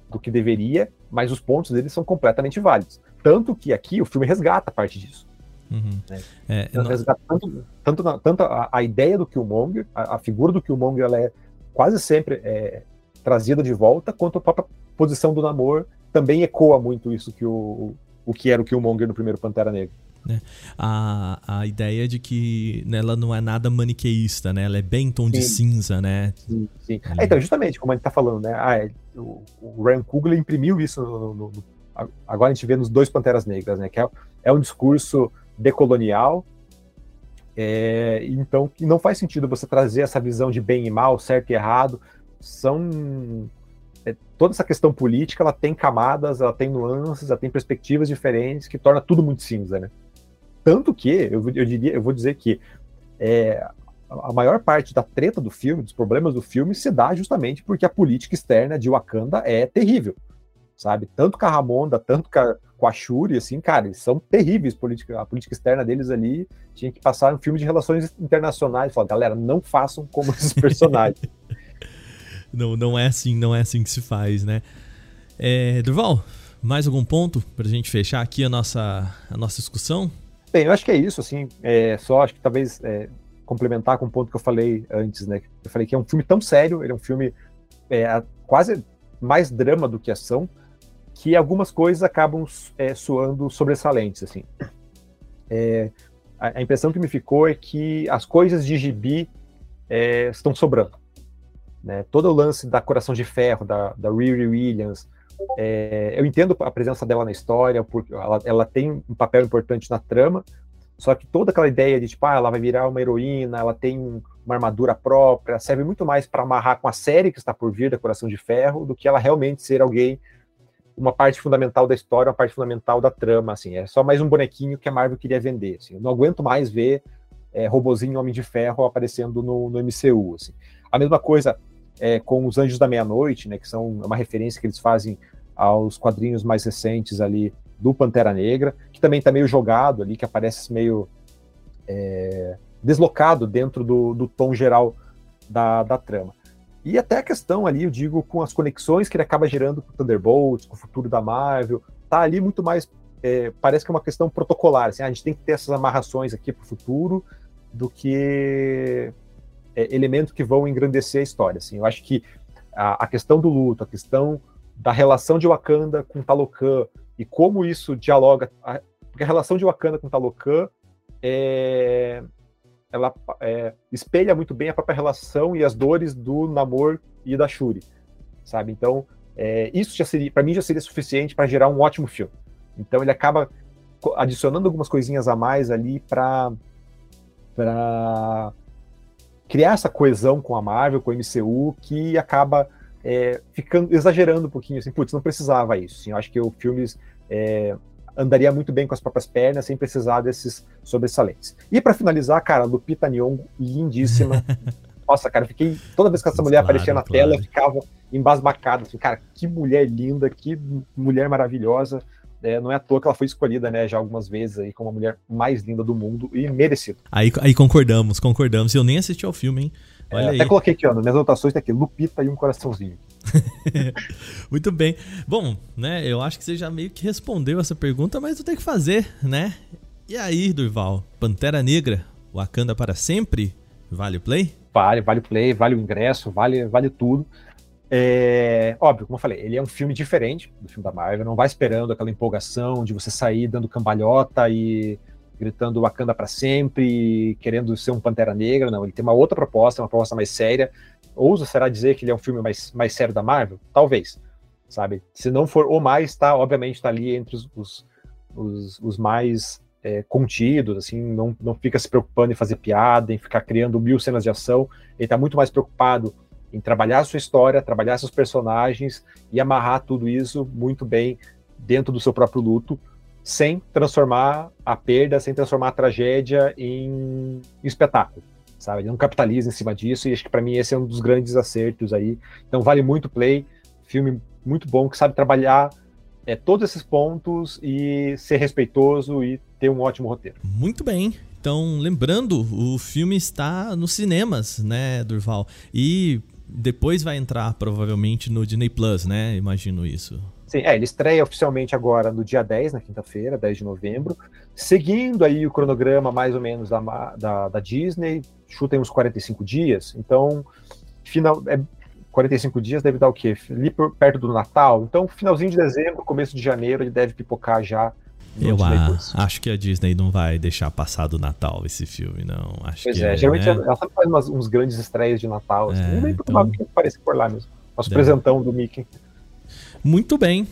do que deveria, mas os pontos dele são completamente válidos. Tanto que aqui o filme resgata parte disso. Uhum. Né? É, não... Resgata tanto, tanto, tanto a, a, ideia do Killmonger, a, a figura do Killmonger, ela é quase sempre é, trazida de volta, quanto a própria posição do Namor também ecoa muito isso que o, o que era o Killmonger no primeiro Pantera Negra. Né? A, a ideia de que né, ela não é nada maniqueísta, né? Ela é bem tom sim. de cinza, né? Sim, sim. É, então, justamente, como a gente tá falando, né? Ah, é, o, o Ryan Coogler imprimiu isso no, no, no, agora a gente vê nos dois Panteras Negras, né? Que é, é um discurso decolonial, é, então não faz sentido você trazer essa visão de bem e mal, certo e errado, são é, toda essa questão política ela tem camadas, ela tem nuances, ela tem perspectivas diferentes que torna tudo muito cinza, né? Tanto que eu, eu diria, eu vou dizer que é, a maior parte da treta do filme, dos problemas do filme, se dá justamente porque a política externa de Wakanda é terrível. sabe? Tanto com a Ramonda, tanto com a, com a Shuri, assim, cara, eles são terríveis. Política, a política externa deles ali tinha que passar um filme de relações internacionais. Falar, galera, não façam como esses personagens. Não, não é assim, não é assim que se faz, né? É, Durval, mais algum ponto para a gente fechar aqui a nossa, a nossa discussão? Bem, eu acho que é isso, assim, é, só acho que talvez é, complementar com o ponto que eu falei antes, né? Eu falei que é um filme tão sério, ele é um filme é, quase mais drama do que ação, que algumas coisas acabam é, soando sobressalentes, assim. É, a, a, impressão que me ficou é que as coisas de gibi é, estão sobrando. Né? Todo o lance da Coração de Ferro, da, da Riri Williams, é, eu entendo a presença dela na história, porque ela, ela, tem um papel importante na trama, só que toda aquela ideia de, tipo, ah, ela vai virar uma heroína, ela tem uma armadura própria, serve muito mais para amarrar com a série que está por vir, da Coração de Ferro, do que ela realmente ser alguém, uma parte fundamental da história, uma parte fundamental da trama, assim. É só mais um bonequinho que a Marvel queria vender, assim. Eu não aguento mais ver é, robozinho Homem de Ferro aparecendo no, no MCU, assim. A mesma coisa é, com os Anjos da Meia-Noite, né, que são uma referência que eles fazem aos quadrinhos mais recentes ali do Pantera Negra, que também está meio jogado ali, que aparece meio é, deslocado dentro do, do tom geral da, da, trama. E até a questão ali, eu digo, com as conexões que ele acaba gerando com o Thunderbolts, com o futuro da Marvel, tá ali muito mais. É, parece que é uma questão protocolar. Assim, ah, a gente tem que ter essas amarrações aqui para o futuro do que é, elementos que vão engrandecer a história. Assim. Eu acho que a, a, questão do luto, a questão da relação de Wakanda com Talocan, e como isso dialoga, porque a relação de Wakanda com Talocan é, ela é, espelha muito bem a própria relação e as dores do Namor e da Shuri, sabe? Então, é, isso já seria, para mim, já seria suficiente para gerar um ótimo filme. Então, ele acaba adicionando algumas coisinhas a mais ali para para criar essa coesão com a Marvel, com o MCU, que acaba é, ficando exagerando um pouquinho, assim, putz, não precisava isso. Assim, eu acho que o filme é, andaria muito bem com as próprias pernas, sem precisar desses sobressalentes. E para finalizar, cara, Lupita Nyong'o, lindíssima. Nossa, cara, fiquei toda vez que essa mulher claro, aparecia na claro. tela, eu ficava embasbacado, assim, cara, que mulher linda, que mulher maravilhosa. É, não é à toa que ela foi escolhida, né, já algumas vezes aí como a mulher mais linda do mundo e merecido. Aí, aí concordamos, concordamos. Eu nem assisti ao filme, hein? É, Olha é, aí. Até coloquei aqui, ó, nas minhas anotações tá aqui, Lupita e um coraçãozinho. Muito bem. Bom, né, eu acho que você já meio que respondeu essa pergunta, mas eu tenho que fazer, né? E aí, Durval, Pantera Negra, Wakanda para sempre? Vale o play? Vale, vale o play, vale o ingresso, vale, vale tudo. É, óbvio, como eu falei, ele é um filme diferente do filme da Marvel, não vai esperando aquela empolgação de você sair dando cambalhota e gritando Wakanda para sempre, querendo ser um Pantera Negra, não, ele tem uma outra proposta, uma proposta mais séria. Ouso será dizer que ele é um filme mais, mais sério da Marvel? Talvez, sabe? Se não for o mais, tá, obviamente está ali entre os, os, os, os mais é, contidos, assim, não, não fica se preocupando em fazer piada, em ficar criando mil cenas de ação, ele está muito mais preocupado em trabalhar a sua história, trabalhar seus personagens e amarrar tudo isso muito bem dentro do seu próprio luto, sem transformar a perda, sem transformar a tragédia em, espetáculo, sabe? Ele não capitaliza em cima disso e acho que para mim esse é um dos grandes acertos aí. Então vale muito play, filme muito bom que sabe trabalhar é, todos esses pontos e ser respeitoso e ter um ótimo roteiro. Muito bem. Então, lembrando, o filme está nos cinemas, né, Durval? E depois vai entrar provavelmente no Disney Plus, né? Imagino isso. Sim, é, ele estreia oficialmente agora no dia 10, na quinta-feira, 10 de novembro, seguindo aí o cronograma mais ou menos da, da, da Disney, chutem uns 45 dias, então, final, é, 45 dias deve dar o quê? Ali perto do Natal, então finalzinho de dezembro, começo de janeiro, ele deve pipocar já eu a, acho que a Disney não vai deixar passar do Natal esse filme, não. Acho pois que é, é geralmente né? ela sempre faz umas, uns grandes estreias de Natal. Assim. É, não é então... que apareça por lá mesmo. Nosso deve... presentão do Mickey. Muito bem.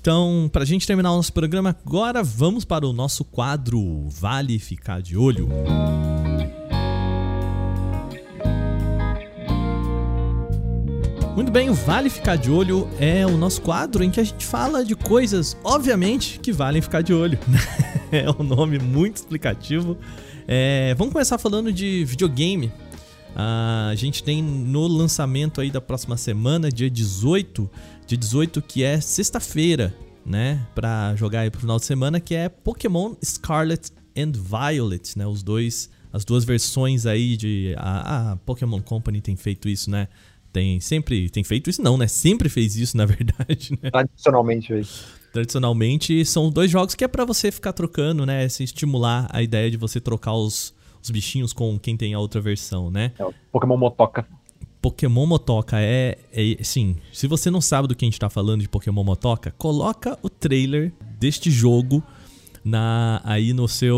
Então, para a gente terminar o nosso programa agora, vamos para o nosso quadro Vale Ficar de Olho. Muito bem, o Vale Ficar de Olho é o nosso quadro em que a gente fala de coisas, obviamente, que valem ficar de olho. é um nome muito explicativo. É, vamos começar falando de videogame. A gente tem no lançamento aí da próxima semana, dia 18, dia 18 que é sexta-feira, né, para jogar aí pro final de semana, que é Pokémon Scarlet and Violet, né, os dois, as duas versões aí de a, a Pokémon Company tem feito isso, né? Tem sempre tem feito isso não, né? Sempre fez isso, na verdade, né? Tradicionalmente, véio. Tradicionalmente são dois jogos que é para você ficar trocando, né? Se estimular a ideia de você trocar os, os bichinhos com quem tem a outra versão, né? É Pokémon Motoca. Pokémon Motoca é, é. Sim, se você não sabe do que a gente tá falando de Pokémon Motoca, coloca o trailer deste jogo na aí no seu.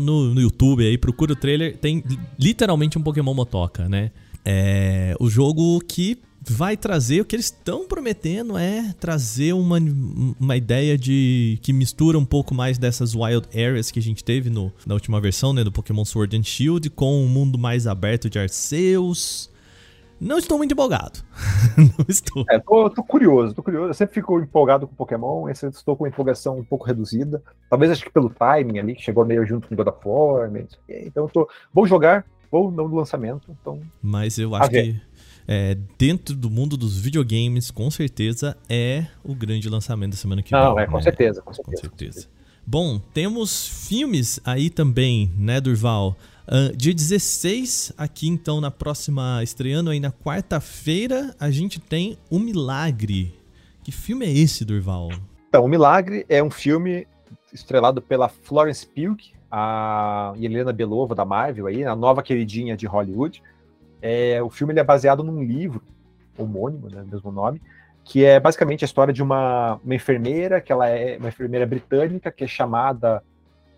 No, no, YouTube aí, procura o trailer. Tem literalmente um Pokémon Motoca, né? É. O jogo que vai trazer o que eles estão prometendo é trazer uma, uma ideia de que mistura um pouco mais dessas wild areas que a gente teve no, na última versão né, do Pokémon Sword and Shield com um mundo mais aberto de Arceus, não estou muito empolgado. não estou. É, tô, tô, curioso, tô curioso. Eu sempre fico empolgado com Pokémon, esse estou com empolgação um pouco reduzida. Talvez acho que pelo timing ali, que chegou meio junto com God of War. Então eu tô. Vou jogar, vou no lançamento. Então, Mas eu acho que é, dentro do mundo dos videogames, com certeza, é o grande lançamento da semana que vem. Não, é, com né? certeza, com certeza. Com certeza. Bom, temos filmes aí também, né, Durval? Uh, dia 16, aqui então na próxima, estreando aí na quarta-feira, a gente tem O Milagre. Que filme é esse, Durval? Então, O Milagre é um filme estrelado pela Florence Pugh, a Helena Belova da Marvel aí, a nova queridinha de Hollywood. É, o filme é baseado num livro homônimo, né, mesmo nome, que é basicamente a história de uma, uma enfermeira, que ela é uma enfermeira britânica que é chamada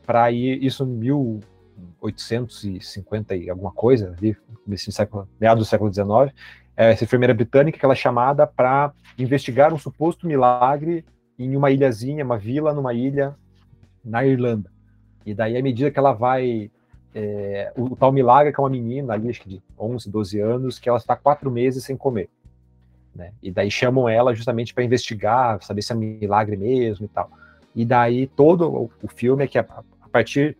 para ir, isso em mil, 850 e alguma coisa, ali, nesse século, meados do século XIX, é, essa enfermeira britânica que ela é chamada para investigar um suposto milagre em uma ilhazinha, uma vila numa ilha na Irlanda. E daí, à medida que ela vai. É, o, tal milagre, que é uma menina ali, acho que de 11, 12 anos, que ela está quatro meses sem comer. Né? E daí chamam ela justamente para investigar, saber se é milagre mesmo e tal. E daí todo o, filme é que a, a partir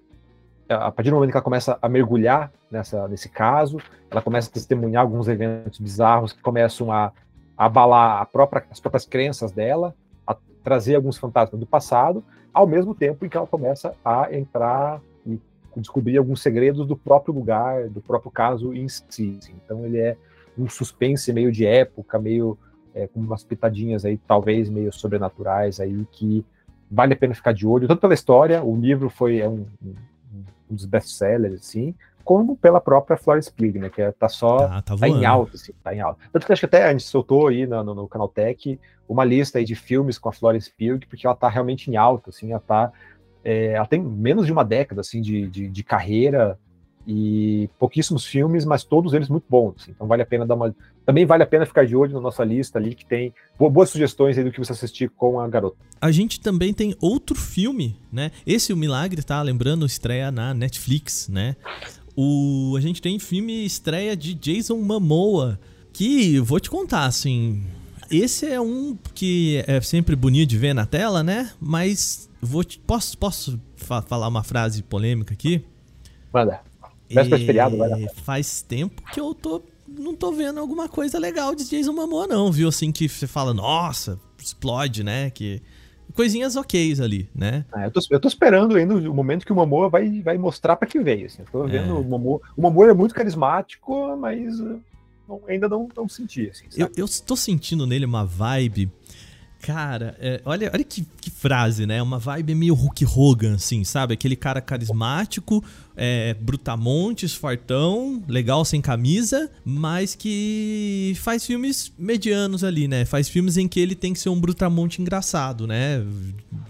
a partir do momento que ela começa a mergulhar nessa, nesse caso, ela começa a testemunhar alguns eventos bizarros que começam a, a abalar própria, as próprias crenças dela, a trazer alguns fantasmas do passado, ao mesmo tempo em que ela começa a entrar e descobrir alguns segredos do próprio lugar, do próprio caso em si. Então ele é um suspense meio de época, meio é, com umas pitadinhas aí, talvez meio sobrenaturais aí, que vale a pena ficar de olho, tanto pela história, o livro foi é um, um dos best-sellers, assim, como pela própria Florence Pugh, né, que é, tá só, ah, tá, tá em alta, assim, tá em alta. Tanto que acho que até a gente soltou aí no, no, no canal Tech uma lista aí de filmes com a Florence Pugh, porque ela tá realmente em alta, assim, ela tá, é, ela tem menos de uma década, assim, de, de, de carreira, e pouquíssimos filmes, mas todos eles muito bons. Assim. Então vale a pena dar uma. Também vale a pena ficar de olho na nossa lista ali, que tem boas sugestões aí do que você assistir com a garota. A gente também tem outro filme, né? Esse O Milagre, tá? Lembrando, estreia na Netflix, né? O... A gente tem filme estreia de Jason Momoa, que vou te contar, assim. Esse é um que é sempre bonito de ver na tela, né? Mas vou te... posso, posso fa falar uma frase polêmica aqui? Manda. Véspera feriado, vai Faz tempo que eu tô. Não tô vendo alguma coisa legal de Jason Momoa, não, viu? Assim que você fala, nossa, explode, né? Que. Coisinhas ok ali, né? Ah, eu, tô, eu tô esperando ainda o momento que o Momoa vai, vai mostrar para que veio. Assim. Eu tô vendo é. o Momoa. O Momoa é muito carismático, mas não, ainda não, não senti. Assim, eu, eu tô sentindo nele uma vibe Cara, é, olha, olha que, que, frase, né? Uma vibe meio Hulk Hogan, assim, sabe? Aquele cara carismático, é, brutamontes, fartão, legal sem camisa, mas que faz filmes medianos ali, né? Faz filmes em que ele tem que ser um brutamonte engraçado, né?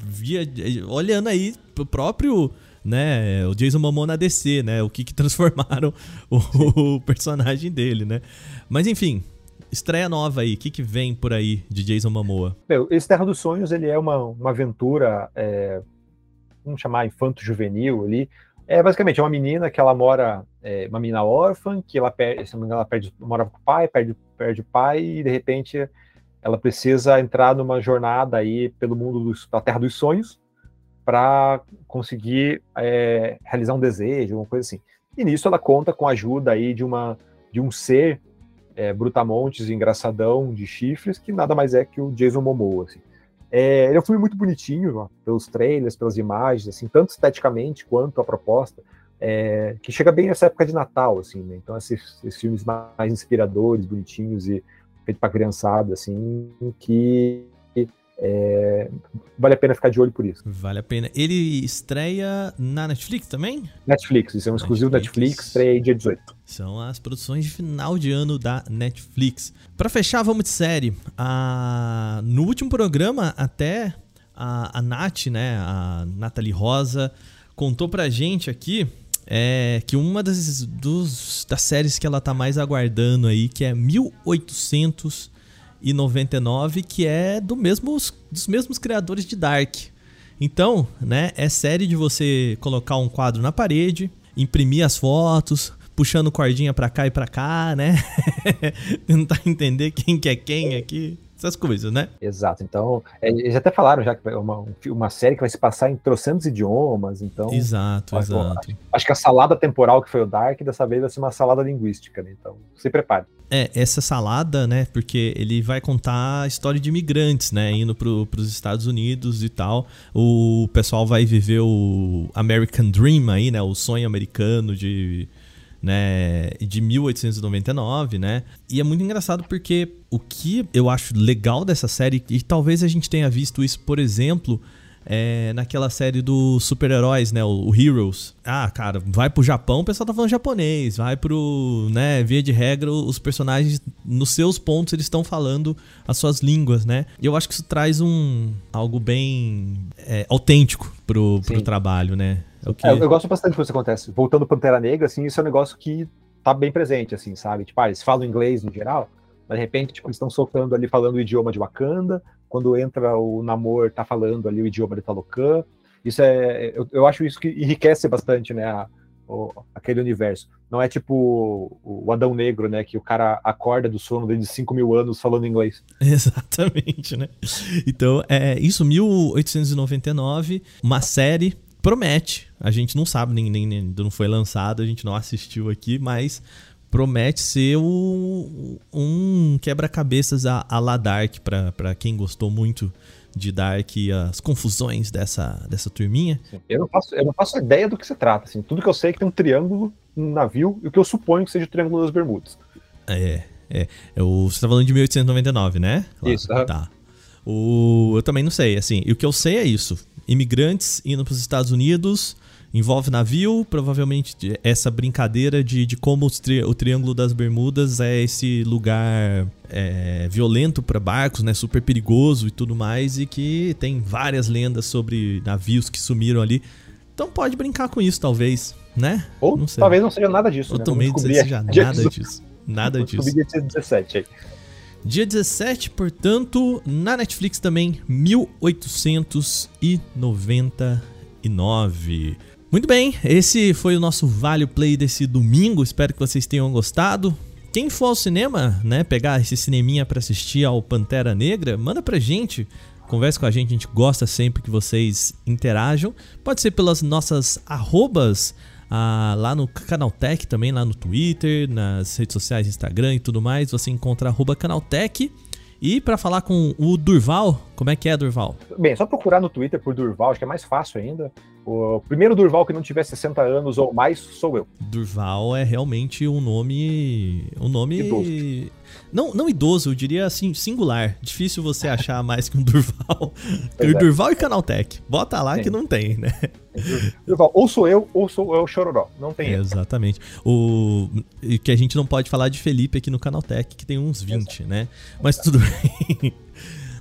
Via, olhando aí pro próprio né, o Jason Momoa na DC, né, o que que transformaram o, o personagem dele, né. Mas enfim, estreia nova aí, o que, que vem por aí de Jason Momoa? Meu, esse Terra dos Sonhos ele é uma, uma aventura, é, vamos chamar infanto-juvenil ali. É basicamente é uma menina que ela mora, é, uma menina órfã, que ela, perde, ela perde, mora com o pai, perde, perde o pai e de repente ela precisa entrar numa jornada aí pelo mundo dos, da Terra dos Sonhos para conseguir é, realizar um desejo, uma coisa assim. E nisso ela conta com a ajuda aí de, uma, de um ser é, brutamontes, engraçadão, de chifres, que nada mais é que o Jason Momoa. Assim. É, ele é um filme muito bonitinho, ó, pelos trailers, pelas imagens, assim, tanto esteticamente quanto a proposta, é, que chega bem nessa época de Natal, assim, né? Então esses, esses filmes mais inspiradores, bonitinhos e feito para criançada, assim, que é, vale a pena ficar de olho por isso. Vale a pena. Ele estreia na Netflix também? Netflix, isso é um Netflix. exclusivo Netflix, estreia dia 18. São as produções de final de ano da Netflix. Para fechar, vamos de série. Ah, no último programa, até a, a Nath, né, a Nathalie Rosa, contou pra gente aqui é que uma das, dos, das séries que ela tá mais aguardando aí, que é 1800 e 99, que é do mesmo, dos mesmos criadores de Dark. Então, né, é série de você colocar um quadro na parede, imprimir as fotos, puxando cordinha pra cá e pra cá, né? Tentar entender quem que é quem aqui essas coisas, né? Exato. Então, é, eles até falaram já que é uma, uma série que vai se passar em trocentos idiomas, então... Exato, acho, exato. Acho que a salada temporal que foi o Dark, dessa vez vai ser uma salada linguística, né? Então, se prepare. É, essa salada, né, porque ele vai contar a história de imigrantes, né, indo para os Estados Unidos e tal. O pessoal vai viver o American Dream aí, né, o sonho americano de né, de 1899, né? E é muito engraçado porque o que eu acho legal dessa série e talvez a gente tenha visto isso, por exemplo, é, naquela série dos super-heróis, né? O, o, Heroes. Ah, cara, vai pro Japão, o pessoal tá falando japonês. Vai pro, né? Via de regra, os personagens, nos seus pontos, eles estão falando as suas línguas, né? E eu acho que isso traz um algo bem é, autêntico pro, pro trabalho, né? É que... é, eu gosto bastante quando isso acontece. Voltando Pantera Negra, assim, isso é um negócio que tá bem presente, assim, sabe? Tipo, ah, eles falam inglês no geral, mas de repente, tipo, eles estão soltando ali falando o idioma de Wakanda, quando entra o Namor, tá falando ali o idioma de Talocan. Isso é, eu, eu acho isso que enriquece bastante, né, a, o, aquele universo. Não é tipo o Adão Negro, né, que o cara acorda do sono desde 5 mil anos falando inglês. Exatamente, né? Então, é isso, 1899, uma série promete. A gente não sabe, nem, nem, nem não foi lançado, a gente não assistiu aqui, mas promete ser o, um quebra-cabeças a, a la Dark, para quem gostou muito de Dark e as confusões dessa, dessa turminha. Eu não, faço, eu não faço ideia do que se trata. Assim. Tudo que eu sei é que tem um triângulo no navio, e o que eu suponho que seja o Triângulo das Bermudas. É, é. é o, você tá falando de 1899, né? Claro. Isso, tá. O, eu também não sei, assim, e o que eu sei é isso. Imigrantes indo para os Estados Unidos, envolve navio, provavelmente essa brincadeira de, de como tri, o Triângulo das Bermudas é esse lugar é, violento para barcos, né, super perigoso e tudo mais, e que tem várias lendas sobre navios que sumiram ali. Então pode brincar com isso, talvez, né? Ou não talvez não seja nada disso. Ou né? também não seja nada disso. Nada disso. Dia 17 aí. Dia 17, portanto, na Netflix também, 1899. Muito bem, esse foi o nosso Vale Play desse domingo. Espero que vocês tenham gostado. Quem for ao cinema, né, pegar esse cineminha para assistir ao Pantera Negra, manda pra gente. Converse com a gente, a gente gosta sempre que vocês interajam. Pode ser pelas nossas arrobas ah, lá no Canaltech também, lá no Twitter, nas redes sociais, Instagram e tudo mais. Você encontra arroba Canaltech. E para falar com o Durval, como é que é, Durval? Bem, só procurar no Twitter por Durval, acho que é mais fácil ainda. O primeiro Durval que não tiver 60 anos ou mais sou eu. Durval é realmente um nome. Um nome. Idoso. Não, não idoso, eu diria assim, singular. Difícil você achar mais que um Durval. É. Durval e Canaltech. Bota lá Sim. que não tem, né? Durval, ou sou eu, ou sou eu Chororó. Não tem. É, exatamente. O que a gente não pode falar de Felipe aqui no Canaltech, que tem uns 20, Exato. né? Mas tudo bem.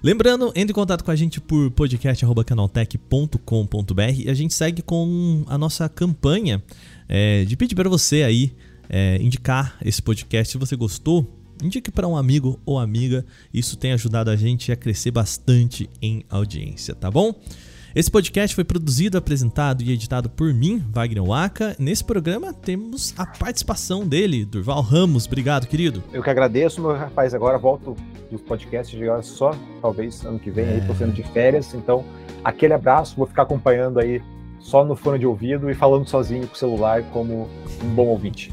Lembrando, entre em contato com a gente por podcast.canaltech.com.br e a gente segue com a nossa campanha é, de pedir para você aí é, indicar esse podcast. Se você gostou, indique para um amigo ou amiga. Isso tem ajudado a gente a crescer bastante em audiência, tá bom? Esse podcast foi produzido, apresentado e editado por mim, Wagner Waka. Nesse programa temos a participação dele, Durval Ramos. Obrigado, querido. Eu que agradeço, meu rapaz. Agora volto dos podcasts de agora só, talvez ano que vem, é... aí tô sendo de férias. Então, aquele abraço, vou ficar acompanhando aí só no fone de ouvido e falando sozinho com o celular como um bom ouvinte.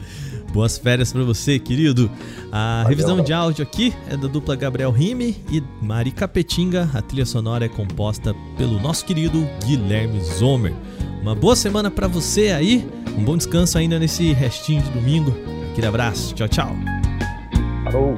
Boas férias para você, querido. A Valeu, revisão de áudio aqui é da dupla Gabriel Rime e Mari Capetinga. A trilha sonora é composta pelo nosso querido Guilherme Zomer. Uma boa semana para você aí. Um bom descanso ainda nesse restinho de domingo. Aquele abraço. Tchau, tchau. Falou.